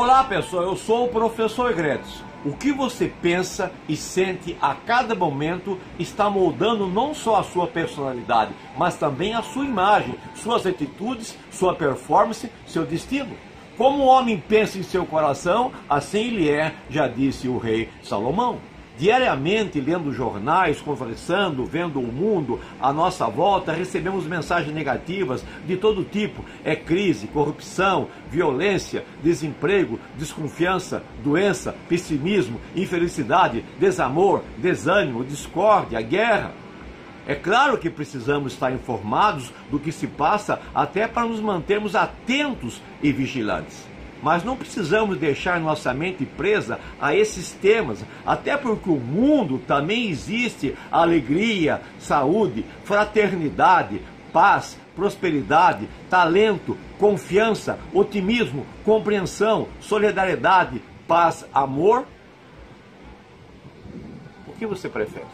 Olá pessoal, eu sou o professor Gretz. O que você pensa e sente a cada momento está moldando não só a sua personalidade, mas também a sua imagem, suas atitudes, sua performance, seu destino. Como o homem pensa em seu coração, assim ele é, já disse o rei Salomão. Diariamente, lendo jornais, conversando, vendo o mundo à nossa volta, recebemos mensagens negativas de todo tipo. É crise, corrupção, violência, desemprego, desconfiança, doença, pessimismo, infelicidade, desamor, desânimo, discórdia, guerra. É claro que precisamos estar informados do que se passa até para nos mantermos atentos e vigilantes. Mas não precisamos deixar nossa mente presa a esses temas, até porque o mundo também existe alegria, saúde, fraternidade, paz, prosperidade, talento, confiança, otimismo, compreensão, solidariedade, paz, amor. O que você prefere?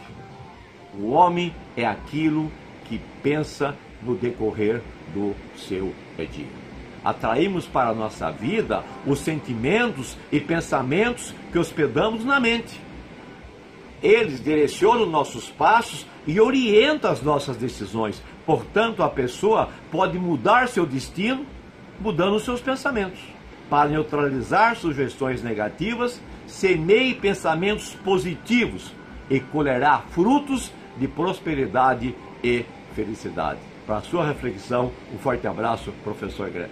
O homem é aquilo que pensa no decorrer do seu dia atraímos para a nossa vida os sentimentos e pensamentos que hospedamos na mente. Eles direcionam nossos passos e orientam as nossas decisões. Portanto, a pessoa pode mudar seu destino mudando seus pensamentos. Para neutralizar sugestões negativas, semeie pensamentos positivos e colherá frutos de prosperidade e felicidade. Para a sua reflexão, um forte abraço, professor Gretz.